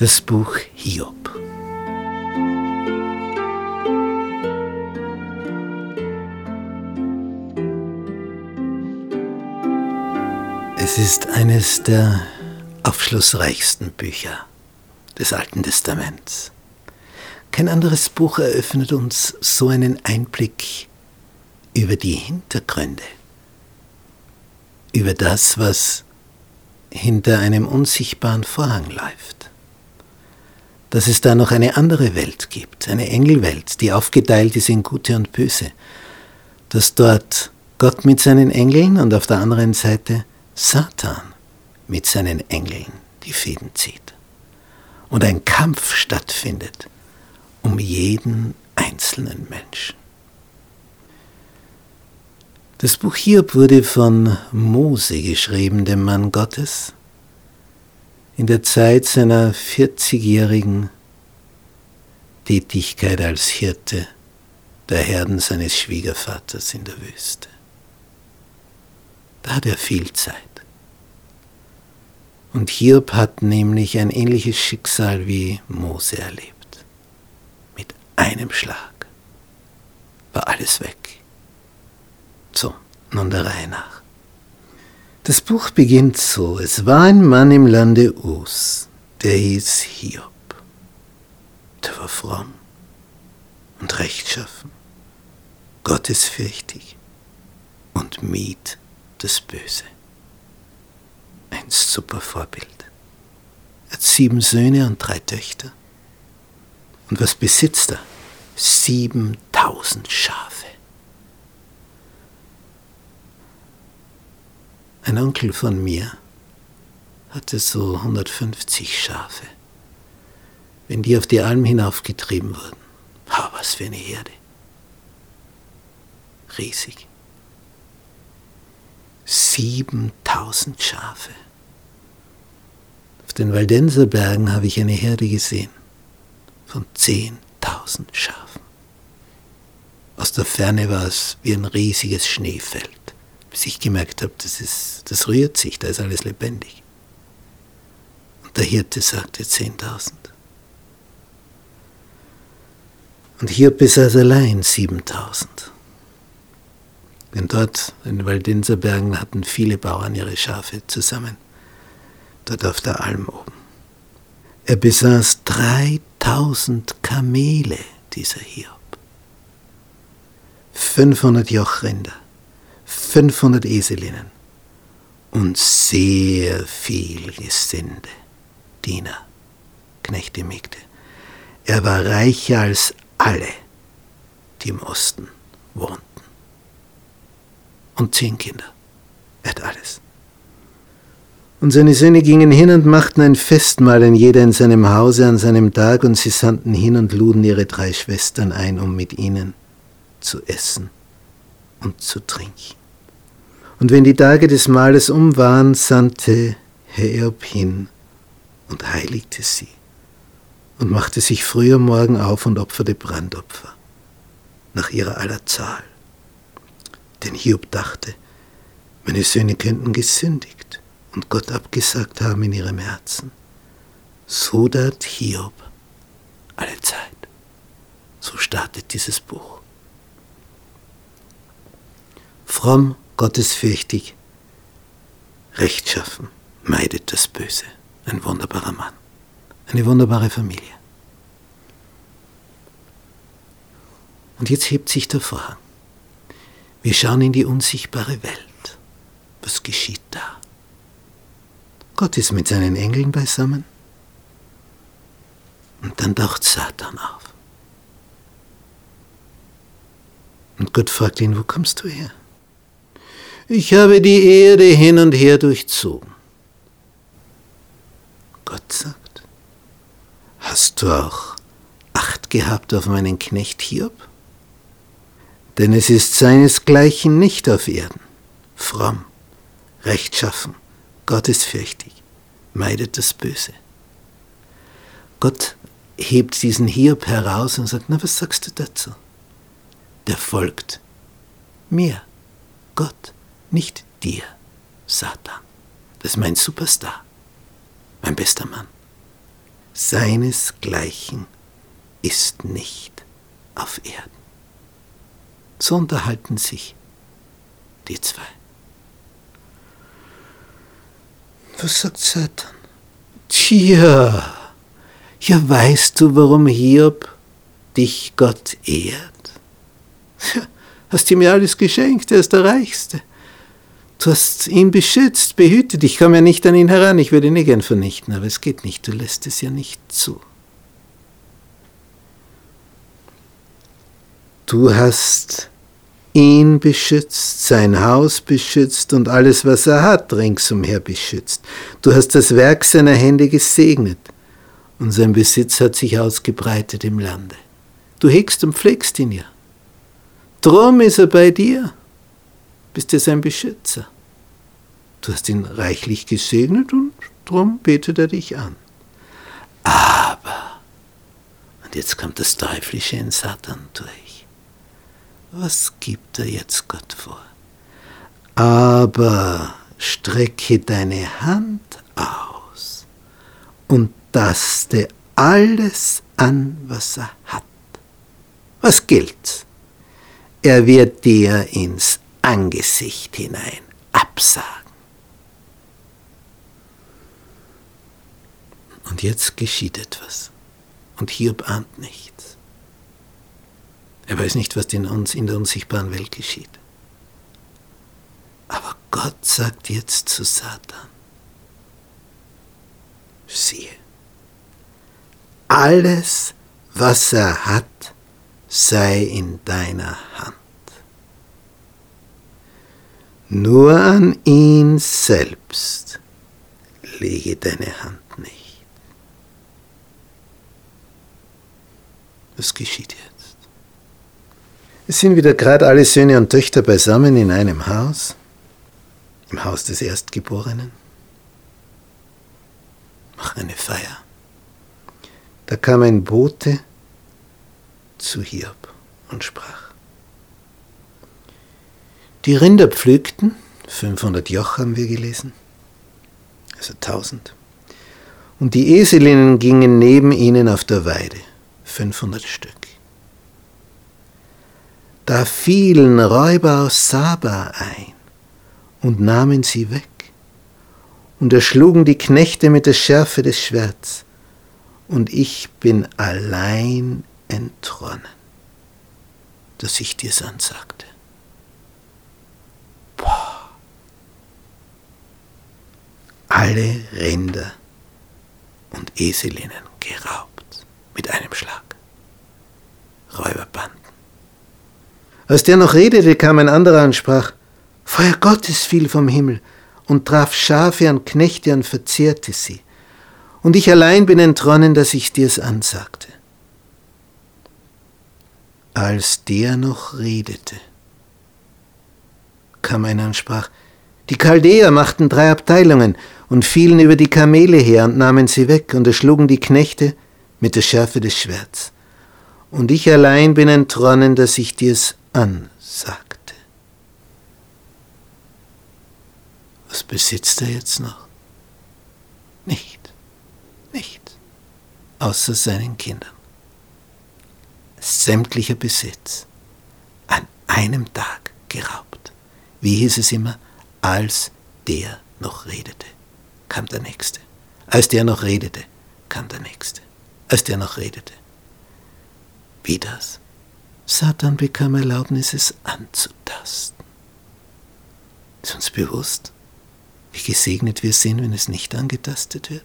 Das Buch Hiob. Es ist eines der aufschlussreichsten Bücher des Alten Testaments. Kein anderes Buch eröffnet uns so einen Einblick über die Hintergründe, über das, was hinter einem unsichtbaren Vorhang läuft. Dass es da noch eine andere Welt gibt, eine Engelwelt, die aufgeteilt ist in Gute und Böse. Dass dort Gott mit seinen Engeln und auf der anderen Seite Satan mit seinen Engeln die Fäden zieht. Und ein Kampf stattfindet um jeden einzelnen Menschen. Das Buch Hiob wurde von Mose geschrieben, dem Mann Gottes, in der Zeit seiner 40-jährigen Tätigkeit als Hirte der Herden seines Schwiegervaters in der Wüste. Da hat er viel Zeit. Und Hiob hat nämlich ein ähnliches Schicksal wie Mose erlebt. Mit einem Schlag war alles weg. So, nun der Reihe nach. Das Buch beginnt so. Es war ein Mann im Lande Us, der hieß Hiob. Der war fromm und rechtschaffen, gottesfürchtig und mied das Böse. Ein super Vorbild. Er hat sieben Söhne und drei Töchter. Und was besitzt er? 7000 Schafe. Ein Onkel von mir hatte so 150 Schafe. Wenn die auf die Alm hinaufgetrieben wurden, ha, was für eine Herde. Riesig. 7000 Schafe. Auf den Waldenser Bergen habe ich eine Herde gesehen von 10.000 Schafen. Aus der Ferne war es wie ein riesiges Schneefeld bis ich gemerkt habe, das, ist, das rührt sich, da ist alles lebendig. Und der Hirte sagte 10.000. Und hier besaß allein 7.000. Denn dort in den Waldenser Bergen hatten viele Bauern ihre Schafe zusammen, dort auf der Alm oben. Er besaß 3000 Kamele, dieser Hiob, 500 Jochrinder, 500 Eselinnen und sehr viel Gesinde, Diener, Knechte, Mägde. Er war reicher als alle, die im Osten wohnten. Und zehn Kinder. Er hat alles. Und seine Söhne gingen hin und machten ein Festmahl, ein jeder in seinem Hause an seinem Tag, und sie sandten hin und luden ihre drei Schwestern ein, um mit ihnen zu essen und zu trinken. Und wenn die Tage des Mahles um waren, sandte Hiob hin und heiligte sie und machte sich früh am Morgen auf und opferte Brandopfer nach ihrer aller Zahl. Denn Hiob dachte, meine Söhne könnten gesündigt und Gott abgesagt haben in ihrem Herzen. So dat Hiob alle Zeit. So startet dieses Buch. Fromm gottesfürchtig, rechtschaffen, meidet das Böse. Ein wunderbarer Mann, eine wunderbare Familie. Und jetzt hebt sich der Vorhang. Wir schauen in die unsichtbare Welt. Was geschieht da? Gott ist mit seinen Engeln beisammen. Und dann taucht Satan auf. Und Gott fragt ihn, wo kommst du her? Ich habe die Erde hin und her durchzogen. Gott sagt, hast du auch Acht gehabt auf meinen Knecht Hiob? Denn es ist seinesgleichen nicht auf Erden, fromm, rechtschaffen, gottesfürchtig, meidet das Böse. Gott hebt diesen Hiob heraus und sagt, na, was sagst du dazu? Der folgt mir, Gott nicht dir, Satan. Das ist mein Superstar, mein bester Mann. seinesgleichen ist nicht auf Erden. So unterhalten sich die zwei. Was sagt Satan? Tja, ja weißt du, warum Hiob dich Gott ehrt? Hast ihm ja alles geschenkt, er ist der Reichste. Du hast ihn beschützt, behütet. Ich komme ja nicht an ihn heran, ich würde ihn eh gern vernichten, aber es geht nicht, du lässt es ja nicht zu. Du hast ihn beschützt, sein Haus beschützt und alles, was er hat, ringsumher beschützt. Du hast das Werk seiner Hände gesegnet und sein Besitz hat sich ausgebreitet im Lande. Du hegst und pflegst ihn ja. Drum ist er bei dir, bist du sein Beschützer. Du hast ihn reichlich gesegnet und drum betet er dich an. Aber, und jetzt kommt das Teuflische in Satan durch was gibt er jetzt Gott vor? Aber strecke deine Hand aus und taste alles an, was er hat. Was gilt? Er wird dir ins Angesicht hinein absagen. Und jetzt geschieht etwas. Und Hiob ahnt nichts. Er weiß nicht, was in uns in der unsichtbaren Welt geschieht. Aber Gott sagt jetzt zu Satan, siehe, alles, was er hat, sei in deiner Hand. Nur an ihn selbst lege deine Hand nicht. Was geschieht jetzt? Es sind wieder gerade alle Söhne und Töchter beisammen in einem Haus, im Haus des Erstgeborenen, machen eine Feier. Da kam ein Bote zu Hiob und sprach. Die Rinder pflügten, 500 Joch haben wir gelesen, also 1000. Und die Eselinnen gingen neben ihnen auf der Weide, 500 Stück. Da fielen Räuber aus Saba ein und nahmen sie weg und erschlugen die Knechte mit der Schärfe des Schwerts, und ich bin allein entronnen, dass ich dir's ansagte. Alle Rinder und Eselinnen geraubt mit einem Schlag. Räuberbanden. Als der noch redete, kam ein anderer und sprach, Feuer Gottes fiel vom Himmel und traf Schafe und Knechte und verzehrte sie. Und ich allein bin entronnen, dass ich dir's ansagte. Als der noch redete, kam einer und sprach, die Chaldäer machten drei Abteilungen und fielen über die Kamele her und nahmen sie weg und erschlugen die Knechte mit der Schärfe des Schwerts. Und ich allein bin entronnen, dass ich dir's ansagte. Was besitzt er jetzt noch? Nicht, nicht, außer seinen Kindern. Sämtlicher Besitz an einem Tag geraubt. Wie hieß es immer? Als der noch redete, kam der Nächste. Als der noch redete, kam der Nächste. Als der noch redete. Wie das? Satan bekam Erlaubnis, es anzutasten. Ist uns bewusst, wie gesegnet wir sind, wenn es nicht angetastet wird?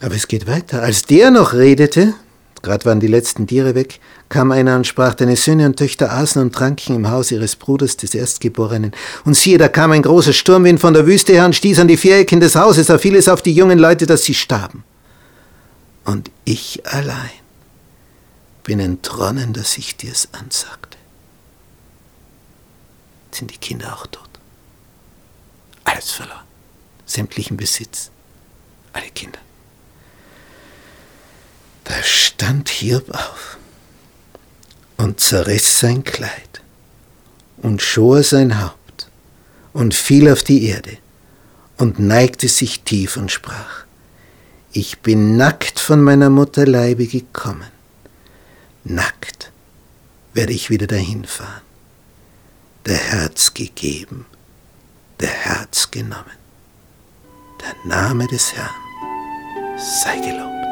Aber es geht weiter. Als der noch redete, gerade waren die letzten Tiere weg, kam einer und sprach, deine Söhne und Töchter aßen und tranken im Haus ihres Bruders, des Erstgeborenen. Und siehe, da kam ein großer Sturmwind von der Wüste her und stieß an die Vierecken des Hauses, da fiel es auf die jungen Leute, dass sie starben. Und ich allein bin entronnen, dass ich dir's ansagte. Sind die Kinder auch tot? Alles verloren. Sämtlichen Besitz. Alle Kinder. Da stand Hiob auf und zerriss sein Kleid und schor sein Haupt und fiel auf die Erde und neigte sich tief und sprach, Ich bin nackt von meiner Mutter Leibe gekommen. Nackt werde ich wieder dahin fahren. Der Herz gegeben, der Herz genommen. Der Name des Herrn sei gelobt.